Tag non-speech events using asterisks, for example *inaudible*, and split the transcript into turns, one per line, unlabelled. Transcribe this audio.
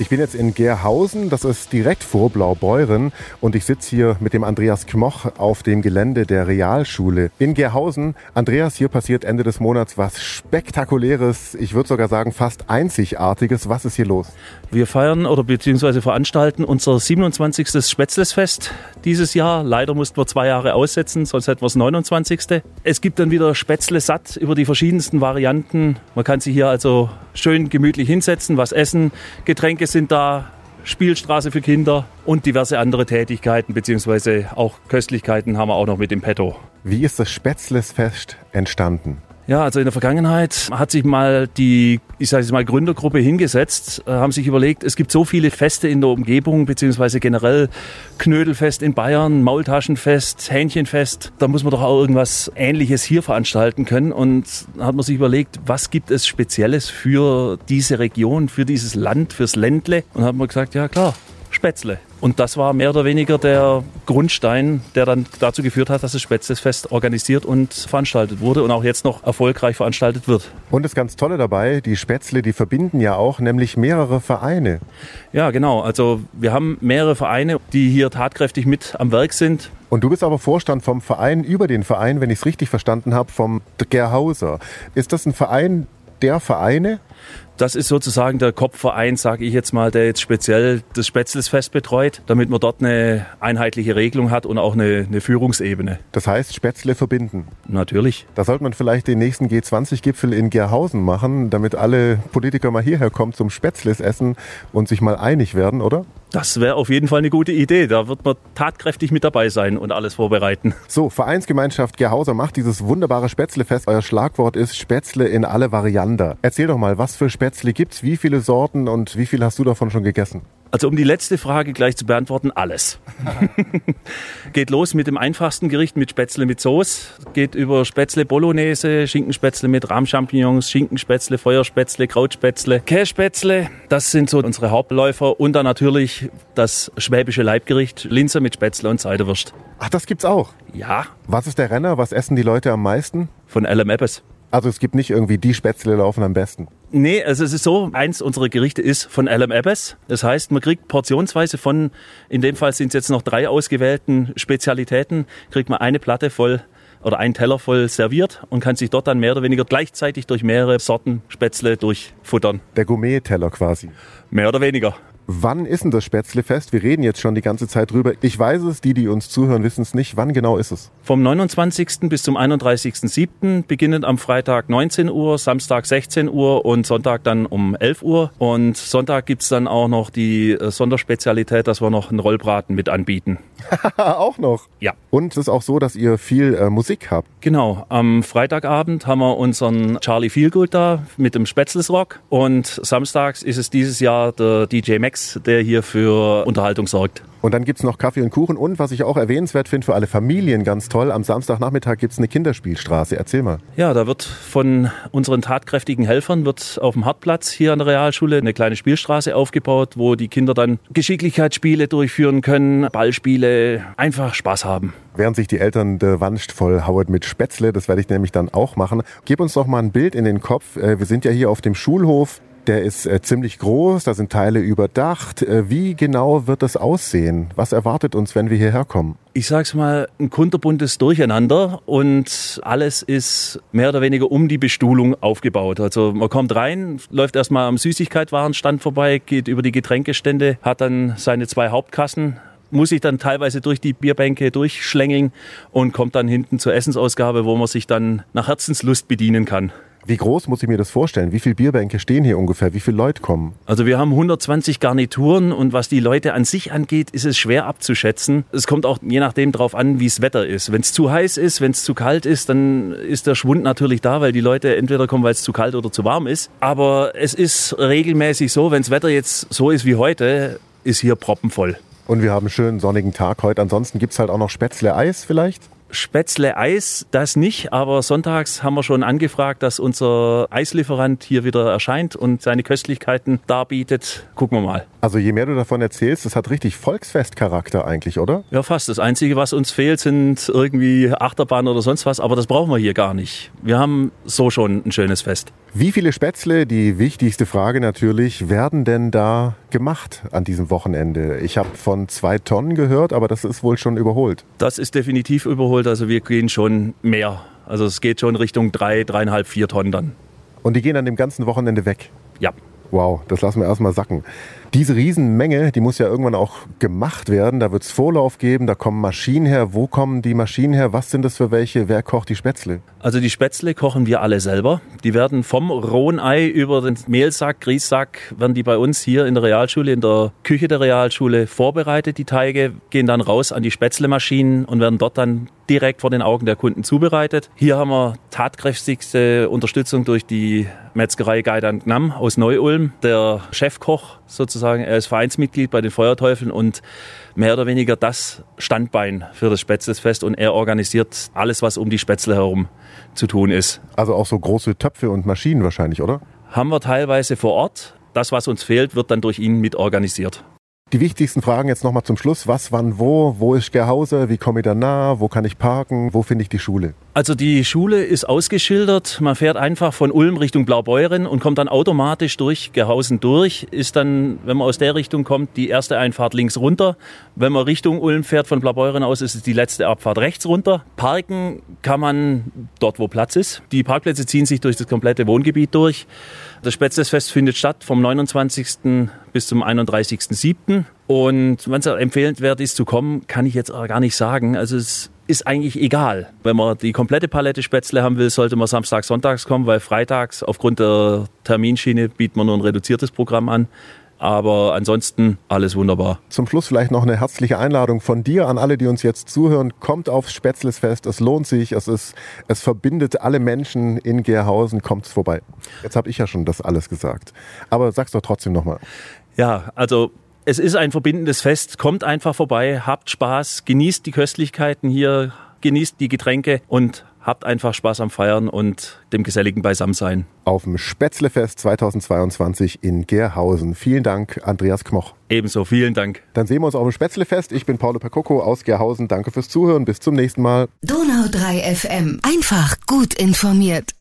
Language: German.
Ich bin jetzt in Gerhausen, das ist direkt vor Blaubeuren und ich sitze hier mit dem Andreas Kmoch auf dem Gelände der Realschule in Gerhausen. Andreas, hier passiert Ende des Monats was Spektakuläres, ich würde sogar sagen fast Einzigartiges. Was ist hier los?
Wir feiern oder beziehungsweise veranstalten unser 27. Spätzlesfest dieses Jahr. Leider mussten wir zwei Jahre aussetzen, sonst hätten wir das 29. Es gibt dann wieder Spätzle satt über die verschiedensten Varianten. Man kann sich hier also schön gemütlich hinsetzen, was essen, Getränke sind da, Spielstraße für Kinder und diverse andere Tätigkeiten beziehungsweise auch Köstlichkeiten haben wir auch noch mit im Petto.
Wie ist das Spätzlesfest entstanden?
Ja, also in der Vergangenheit hat sich mal die, ich sage jetzt mal Gründergruppe hingesetzt, äh, haben sich überlegt, es gibt so viele Feste in der Umgebung, beziehungsweise generell Knödelfest in Bayern, Maultaschenfest, Hähnchenfest. Da muss man doch auch irgendwas Ähnliches hier veranstalten können. Und hat man sich überlegt, was gibt es Spezielles für diese Region, für dieses Land, fürs Ländle? Und hat man gesagt, ja klar, Spätzle. Und das war mehr oder weniger der Grundstein, der dann dazu geführt hat, dass das Spätzlesfest organisiert und veranstaltet wurde und auch jetzt noch erfolgreich veranstaltet wird.
Und das ganz Tolle dabei, die Spätzle, die verbinden ja auch nämlich mehrere Vereine.
Ja, genau. Also wir haben mehrere Vereine, die hier tatkräftig mit am Werk sind.
Und du bist aber Vorstand vom Verein über den Verein, wenn ich es richtig verstanden habe, vom Gerhauser. Ist das ein Verein der Vereine?
Das ist sozusagen der Kopfverein, sage ich jetzt mal, der jetzt speziell das Spätzlesfest betreut, damit man dort eine einheitliche Regelung hat und auch eine, eine Führungsebene.
Das heißt Spätzle verbinden.
Natürlich.
Da sollte man vielleicht den nächsten G20-Gipfel in Gerhausen machen, damit alle Politiker mal hierher kommen zum Spätzles essen und sich mal einig werden, oder?
Das wäre auf jeden Fall eine gute Idee. Da wird man tatkräftig mit dabei sein und alles vorbereiten.
So, Vereinsgemeinschaft Gerhauser macht dieses wunderbare Spätzlefest. Euer Schlagwort ist Spätzle in alle Varianten. Erzähl doch mal, was für Spätzle gibt's, wie viele Sorten und wie viel hast du davon schon gegessen?
Also um die letzte Frage gleich zu beantworten, alles. *laughs* Geht los mit dem einfachsten Gericht mit Spätzle mit Soße. Geht über Spätzle Bolognese, Schinkenspätzle mit Rahmchampignons, Schinkenspätzle, Feuerspätzle, Krautspätzle, Kässpätzle. Das sind so unsere Hauptläufer. Und dann natürlich das schwäbische Leibgericht, Linse mit Spätzle und Seiderwurst.
Ach, das gibt's auch?
Ja.
Was ist der Renner? Was essen die Leute am meisten?
Von LM Ebbes.
Also es gibt nicht irgendwie die Spätzle laufen am besten.
Nee, also es ist so, eins unserer Gerichte ist von LM Ebbes. Das heißt, man kriegt portionsweise von, in dem Fall sind es jetzt noch drei ausgewählten Spezialitäten, kriegt man eine Platte voll oder einen Teller voll serviert und kann sich dort dann mehr oder weniger gleichzeitig durch mehrere Sorten Spätzle durchfuttern.
Der Gourmet-Teller quasi.
Mehr oder weniger.
Wann ist denn das Spätzlefest? Wir reden jetzt schon die ganze Zeit drüber. Ich weiß es, die, die uns zuhören, wissen es nicht. Wann genau ist es?
Vom 29. bis zum 31.07. beginnend am Freitag 19 Uhr, Samstag 16 Uhr und Sonntag dann um 11 Uhr. Und Sonntag gibt's dann auch noch die äh, Sonderspezialität, dass wir noch einen Rollbraten mit anbieten. *laughs*
auch noch?
Ja.
Und es ist auch so, dass ihr viel äh, Musik habt.
Genau. Am Freitagabend haben wir unseren Charlie Feelgood da mit dem Spätzlesrock. Und samstags ist es dieses Jahr der DJ Max der hier für Unterhaltung sorgt.
Und dann gibt's noch Kaffee und Kuchen und was ich auch erwähnenswert finde für alle Familien ganz toll, am Samstagnachmittag gibt's eine Kinderspielstraße. Erzähl mal.
Ja, da wird von unseren tatkräftigen Helfern wird auf dem Hartplatz hier an der Realschule eine kleine Spielstraße aufgebaut, wo die Kinder dann Geschicklichkeitsspiele durchführen können, Ballspiele, einfach Spaß haben.
Während sich die Eltern der Wanst voll hauen mit Spätzle, das werde ich nämlich dann auch machen. Gib uns doch mal ein Bild in den Kopf. Äh, wir sind ja hier auf dem Schulhof. Der ist äh, ziemlich groß, da sind Teile überdacht. Äh, wie genau wird das aussehen? Was erwartet uns, wenn wir hierher kommen?
Ich sag's mal, ein kunterbuntes Durcheinander und alles ist mehr oder weniger um die Bestuhlung aufgebaut. Also man kommt rein, läuft erstmal am Süßigkeitwarenstand vorbei, geht über die Getränkestände, hat dann seine zwei Hauptkassen, muss sich dann teilweise durch die Bierbänke durchschlängeln und kommt dann hinten zur Essensausgabe, wo man sich dann nach Herzenslust bedienen kann.
Wie groß muss ich mir das vorstellen? Wie viele Bierbänke stehen hier ungefähr? Wie viele Leute kommen?
Also wir haben 120 Garnituren und was die Leute an sich angeht, ist es schwer abzuschätzen. Es kommt auch je nachdem drauf an, wie es Wetter ist. Wenn es zu heiß ist, wenn es zu kalt ist, dann ist der Schwund natürlich da, weil die Leute entweder kommen, weil es zu kalt oder zu warm ist. Aber es ist regelmäßig so, wenn das Wetter jetzt so ist wie heute, ist hier proppenvoll.
Und wir haben einen schönen sonnigen Tag heute. Ansonsten gibt's halt auch noch Spätzle-Eis vielleicht?
Spätzle Eis, das nicht, aber sonntags haben wir schon angefragt, dass unser Eislieferant hier wieder erscheint und seine Köstlichkeiten darbietet. Gucken wir mal.
Also je mehr du davon erzählst, das hat richtig Volksfestcharakter eigentlich, oder?
Ja, fast. Das Einzige, was uns fehlt, sind irgendwie Achterbahnen oder sonst was, aber das brauchen wir hier gar nicht. Wir haben so schon ein schönes Fest.
Wie viele Spätzle, die wichtigste Frage natürlich, werden denn da gemacht an diesem Wochenende? Ich habe von zwei Tonnen gehört, aber das ist wohl schon überholt.
Das ist definitiv überholt. Also wir gehen schon mehr. Also es geht schon Richtung drei, dreieinhalb, vier Tonnen dann.
Und die gehen dann dem ganzen Wochenende weg?
Ja.
Wow, das lassen wir erstmal sacken. Diese Riesenmenge, die muss ja irgendwann auch gemacht werden. Da wird es Vorlauf geben, da kommen Maschinen her. Wo kommen die Maschinen her? Was sind das für welche? Wer kocht die Spätzle?
Also die Spätzle kochen wir alle selber. Die werden vom rohen Ei über den Mehlsack, Grießsack, werden die bei uns hier in der Realschule, in der Küche der Realschule vorbereitet. Die Teige gehen dann raus an die Spätzlemaschinen und werden dort dann direkt vor den Augen der Kunden zubereitet. Hier haben wir tatkräftigste Unterstützung durch die Metzgerei Geidan Gnam aus Neu-Ulm. Der Chefkoch sozusagen, er ist Vereinsmitglied bei den Feuerteufeln und mehr oder weniger das Standbein für das Spätzlesfest und er organisiert alles, was um die Spätzle herum zu tun ist.
Also auch so große Töpfe und Maschinen wahrscheinlich, oder?
Haben wir teilweise vor Ort. Das, was uns fehlt, wird dann durch ihn mit organisiert.
Die wichtigsten Fragen jetzt nochmal zum Schluss. Was, wann, wo? Wo ist Gerhause? Wie komme ich da nah? Wo kann ich parken? Wo finde ich die Schule?
Also die Schule ist ausgeschildert. Man fährt einfach von Ulm Richtung Blaubeuren und kommt dann automatisch durch Gerhausen durch. Ist dann, wenn man aus der Richtung kommt, die erste Einfahrt links runter. Wenn man Richtung Ulm fährt von Blaubeuren aus, ist es die letzte Abfahrt rechts runter. Parken kann man dort, wo Platz ist. Die Parkplätze ziehen sich durch das komplette Wohngebiet durch. Das Spätzlesfest findet statt vom 29. bis zum 31.07. Und wenn es empfehlenswert ist zu kommen, kann ich jetzt gar nicht sagen. Also es ist eigentlich egal. Wenn man die komplette Palette Spätzle haben will, sollte man samstags, sonntags kommen, weil freitags aufgrund der Terminschiene bietet man nur ein reduziertes Programm an. Aber ansonsten alles wunderbar.
Zum Schluss vielleicht noch eine herzliche Einladung von dir an alle, die uns jetzt zuhören. Kommt aufs Spätzlesfest. Es lohnt sich. Es, ist, es verbindet alle Menschen in Gerhausen. Kommt vorbei. Jetzt habe ich ja schon das alles gesagt. Aber sag's doch trotzdem nochmal.
Ja, also es ist ein verbindendes Fest. Kommt einfach vorbei, habt Spaß, genießt die Köstlichkeiten hier, genießt die Getränke und habt einfach Spaß am Feiern und dem geselligen Beisammensein.
Auf dem Spätzlefest 2022 in Gerhausen. Vielen Dank, Andreas Kmoch.
Ebenso, vielen Dank.
Dann sehen wir uns auf dem Spätzlefest. Ich bin Paulo Percoco aus Gerhausen. Danke fürs Zuhören. Bis zum nächsten Mal.
Donau 3 FM. Einfach gut informiert.